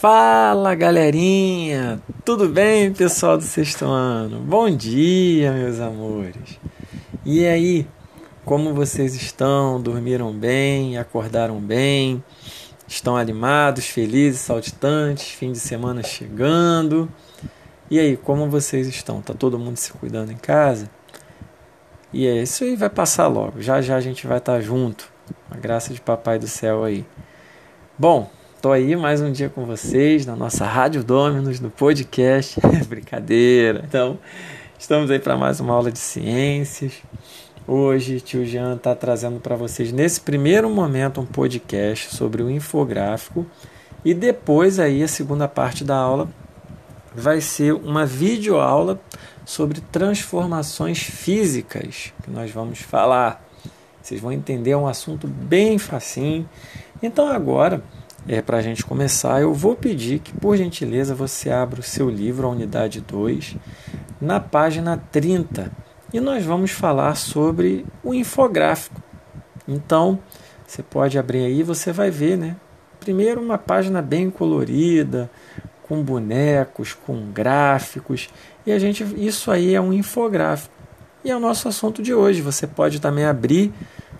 Fala galerinha, tudo bem pessoal do sexto ano? Bom dia, meus amores. E aí, como vocês estão? Dormiram bem? Acordaram bem? Estão animados, felizes, saltitantes? Fim de semana chegando. E aí, como vocês estão? Tá todo mundo se cuidando em casa? E é isso aí, vai passar logo. Já já a gente vai estar tá junto. A graça de Papai do Céu aí. Bom, Estou aí mais um dia com vocês na nossa Rádio Dominus, no podcast. Brincadeira. Então, estamos aí para mais uma aula de ciências. Hoje, tio Jean está trazendo para vocês, nesse primeiro momento, um podcast sobre o infográfico. E depois, aí, a segunda parte da aula vai ser uma videoaula sobre transformações físicas, que nós vamos falar. Vocês vão entender, é um assunto bem facinho. Então, agora é, para a gente começar, eu vou pedir que, por gentileza, você abra o seu livro, a unidade 2, na página 30. E nós vamos falar sobre o infográfico. Então, você pode abrir aí, você vai ver, né? Primeiro, uma página bem colorida, com bonecos, com gráficos. E a gente, isso aí é um infográfico. E é o nosso assunto de hoje. Você pode também abrir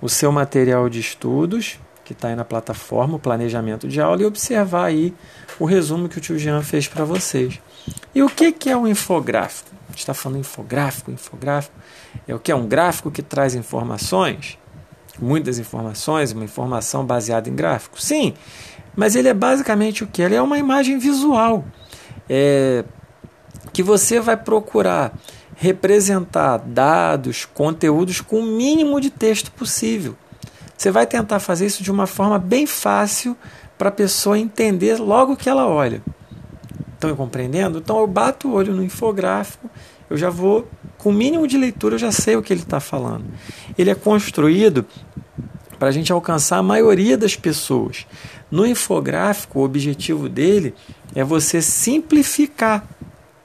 o seu material de estudos que está aí na plataforma, o planejamento de aula, e observar aí o resumo que o tio Jean fez para vocês. E o que, que é um infográfico? A gente está falando infográfico, infográfico. É o que? É um gráfico que traz informações, muitas informações, uma informação baseada em gráfico. Sim, mas ele é basicamente o que? Ele é uma imagem visual. É, que você vai procurar representar dados, conteúdos com o mínimo de texto possível. Você vai tentar fazer isso de uma forma bem fácil para a pessoa entender logo que ela olha. Estão compreendendo? Então eu bato o olho no infográfico, eu já vou, com o mínimo de leitura, eu já sei o que ele está falando. Ele é construído para a gente alcançar a maioria das pessoas. No infográfico, o objetivo dele é você simplificar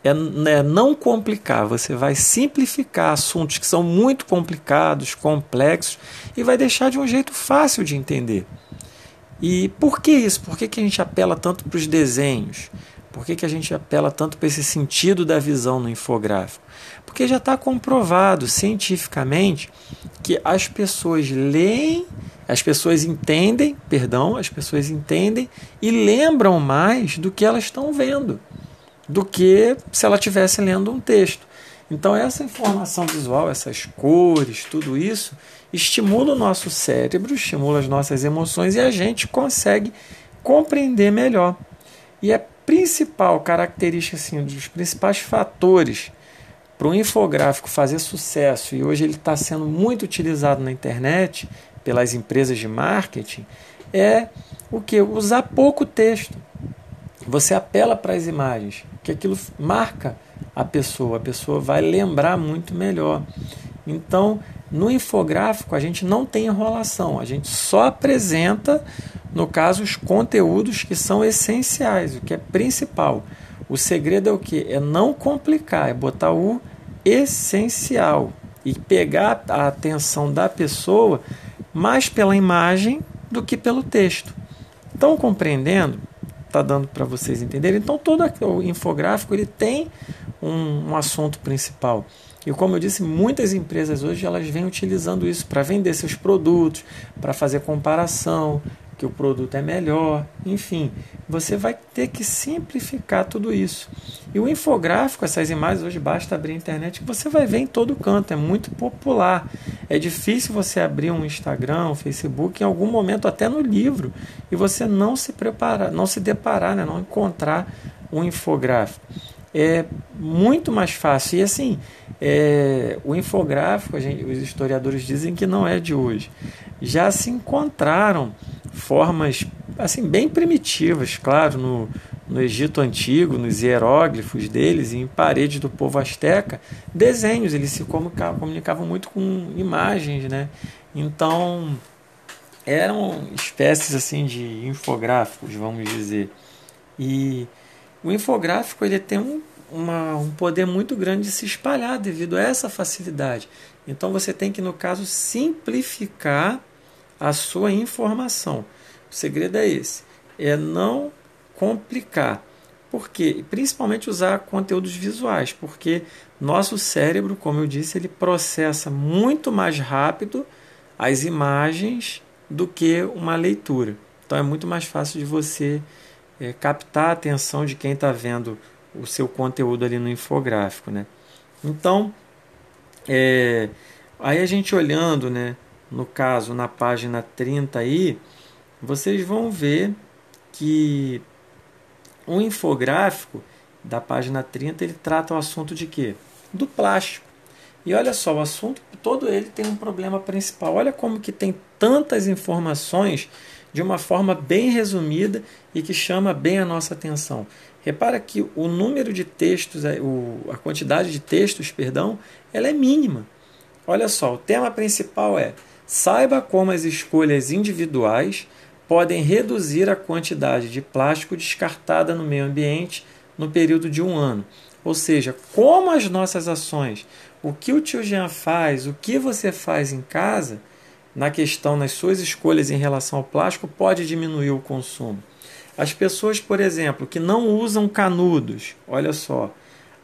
é, é não complicar, você vai simplificar assuntos que são muito complicados, complexos e vai deixar de um jeito fácil de entender. E por que isso? Por que, que a gente apela tanto para os desenhos? Por que, que a gente apela tanto para esse sentido da visão no infográfico? Porque já está comprovado cientificamente que as pessoas leem, as pessoas entendem, perdão, as pessoas entendem e lembram mais do que elas estão vendo do que se ela estivesse lendo um texto. Então, essa informação visual, essas cores, tudo isso, estimula o nosso cérebro, estimula as nossas emoções e a gente consegue compreender melhor. E a principal característica, assim, um dos principais fatores para o infográfico fazer sucesso, e hoje ele está sendo muito utilizado na internet pelas empresas de marketing, é o que? Usar pouco texto. Você apela para as imagens que aquilo marca a pessoa, a pessoa vai lembrar muito melhor. Então, no infográfico, a gente não tem enrolação, a gente só apresenta, no caso, os conteúdos que são essenciais, o que é principal. O segredo é o que? É não complicar, é botar o essencial e pegar a atenção da pessoa mais pela imagem do que pelo texto. Estão compreendendo? Está dando para vocês entenderem. Então todo o infográfico ele tem um, um, assunto principal. E como eu disse, muitas empresas hoje elas vêm utilizando isso para vender seus produtos, para fazer comparação, que o produto é melhor, enfim, você vai ter que simplificar tudo isso. E o infográfico, essas imagens hoje basta abrir a internet você vai ver em todo canto, é muito popular. É difícil você abrir um Instagram, um Facebook, em algum momento até no livro, e você não se preparar, não se deparar, né, não encontrar um infográfico. É muito mais fácil. E assim, é, o infográfico, gente, os historiadores dizem que não é de hoje. Já se encontraram formas assim bem primitivas, claro, no, no Egito antigo, nos hieróglifos deles, em paredes do povo asteca, desenhos, eles se comunicavam, comunicavam muito com imagens, né? Então, eram espécies assim de infográficos, vamos dizer. E o infográfico ele tem um, uma, um poder muito grande de se espalhar devido a essa facilidade. Então você tem que, no caso, simplificar a sua informação. O segredo é esse: é não complicar. Por quê? Principalmente usar conteúdos visuais, porque nosso cérebro, como eu disse, ele processa muito mais rápido as imagens do que uma leitura. Então é muito mais fácil de você é, captar a atenção de quem está vendo o seu conteúdo ali no infográfico. Né? Então, é, aí a gente olhando, né, no caso, na página 30 aí, vocês vão ver que o infográfico da página 30 ele trata o assunto de quê? Do plástico. E olha só, o assunto todo ele tem um problema principal. Olha como que tem tantas informações de uma forma bem resumida e que chama bem a nossa atenção. Repara que o número de textos, a quantidade de textos, perdão, ela é mínima. Olha só, o tema principal é saiba como as escolhas individuais podem reduzir a quantidade de plástico descartada no meio ambiente no período de um ano. Ou seja, como as nossas ações, o que o tio Jean faz, o que você faz em casa, na questão, nas suas escolhas em relação ao plástico, pode diminuir o consumo. As pessoas, por exemplo, que não usam canudos, olha só,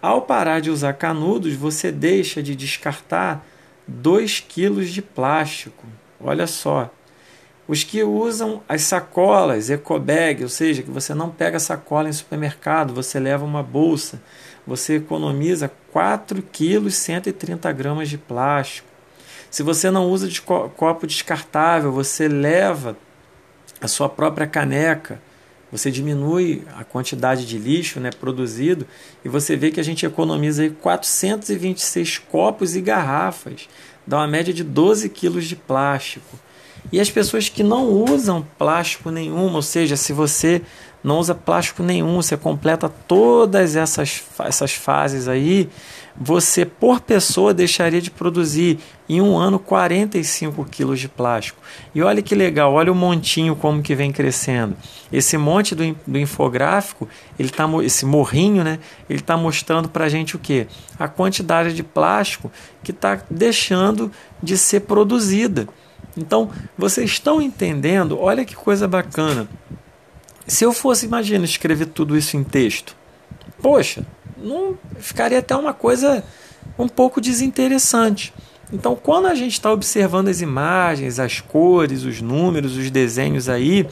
ao parar de usar canudos, você deixa de descartar 2 quilos de plástico. Olha só, os que usam as sacolas ecobag, ou seja, que você não pega sacola em supermercado, você leva uma bolsa, você economiza 4 quilos 130 gramas de plástico. Se você não usa de copo descartável, você leva a sua própria caneca, você diminui a quantidade de lixo né, produzido e você vê que a gente economiza aí 426 copos e garrafas, dá uma média de 12 quilos de plástico. E as pessoas que não usam plástico nenhum, ou seja, se você não usa plástico nenhum, você completa todas essas, essas fases aí, você por pessoa deixaria de produzir em um ano 45 quilos de plástico. E olha que legal, olha o montinho como que vem crescendo. Esse monte do, do infográfico, ele tá, esse morrinho, né, ele está mostrando para a gente o que? A quantidade de plástico que está deixando de ser produzida. Então, vocês estão entendendo? Olha que coisa bacana. Se eu fosse, imagina, escrever tudo isso em texto. Poxa, não ficaria até uma coisa um pouco desinteressante. Então, quando a gente está observando as imagens, as cores, os números, os desenhos aí,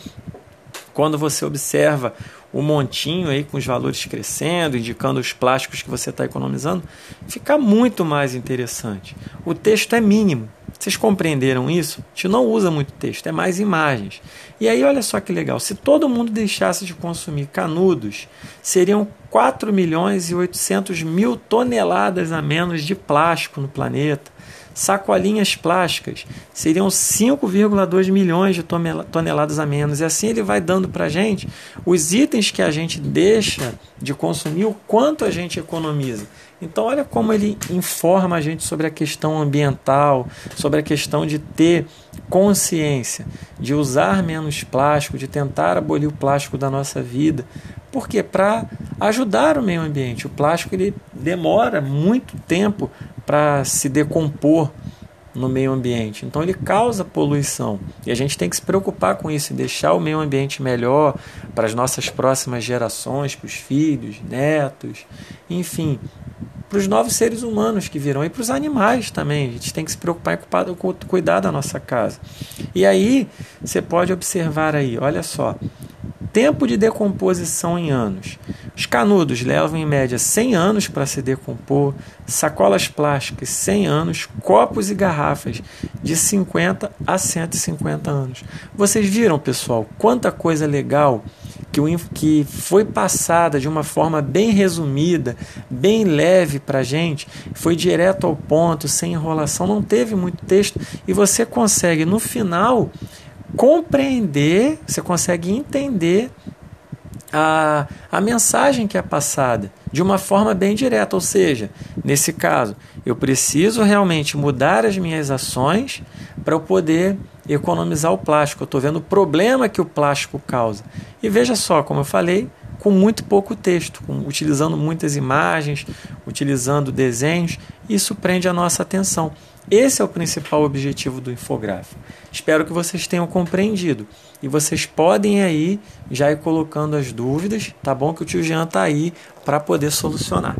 quando você observa o montinho aí com os valores crescendo, indicando os plásticos que você está economizando, fica muito mais interessante. O texto é mínimo. Vocês compreenderam isso? A gente não usa muito texto, é mais imagens. E aí, olha só que legal: se todo mundo deixasse de consumir canudos, seriam 4 milhões e 800 mil toneladas a menos de plástico no planeta. Sacolinhas plásticas seriam 5,2 milhões de toneladas a menos. E assim ele vai dando para a gente os itens que a gente deixa de consumir, o quanto a gente economiza. Então, olha como ele informa a gente sobre a questão ambiental, sobre a questão de ter consciência, de usar menos plástico, de tentar abolir o plástico da nossa vida. Por quê? Para ajudar o meio ambiente. O plástico ele demora muito tempo para se decompor no meio ambiente. Então ele causa poluição. E a gente tem que se preocupar com isso e deixar o meio ambiente melhor para as nossas próximas gerações, para os filhos, netos, enfim, para os novos seres humanos que virão e para os animais também. A gente tem que se preocupar com cuidar da nossa casa. E aí você pode observar aí, olha só, tempo de decomposição em anos. Os canudos levam em média 100 anos para se decompor, sacolas plásticas 100 anos, copos e garrafas de 50 a 150 anos. Vocês viram, pessoal, quanta coisa legal que, o, que foi passada de uma forma bem resumida, bem leve para a gente, foi direto ao ponto, sem enrolação, não teve muito texto e você consegue no final compreender, você consegue entender a, a mensagem que é passada de uma forma bem direta. Ou seja, nesse caso, eu preciso realmente mudar as minhas ações para eu poder economizar o plástico. Eu estou vendo o problema que o plástico causa. E veja só, como eu falei, com muito pouco texto, com, utilizando muitas imagens, utilizando desenhos, isso prende a nossa atenção. Esse é o principal objetivo do infográfico. Espero que vocês tenham compreendido. E vocês podem aí já ir colocando as dúvidas, tá bom? Que o tio Jean tá aí para poder solucionar.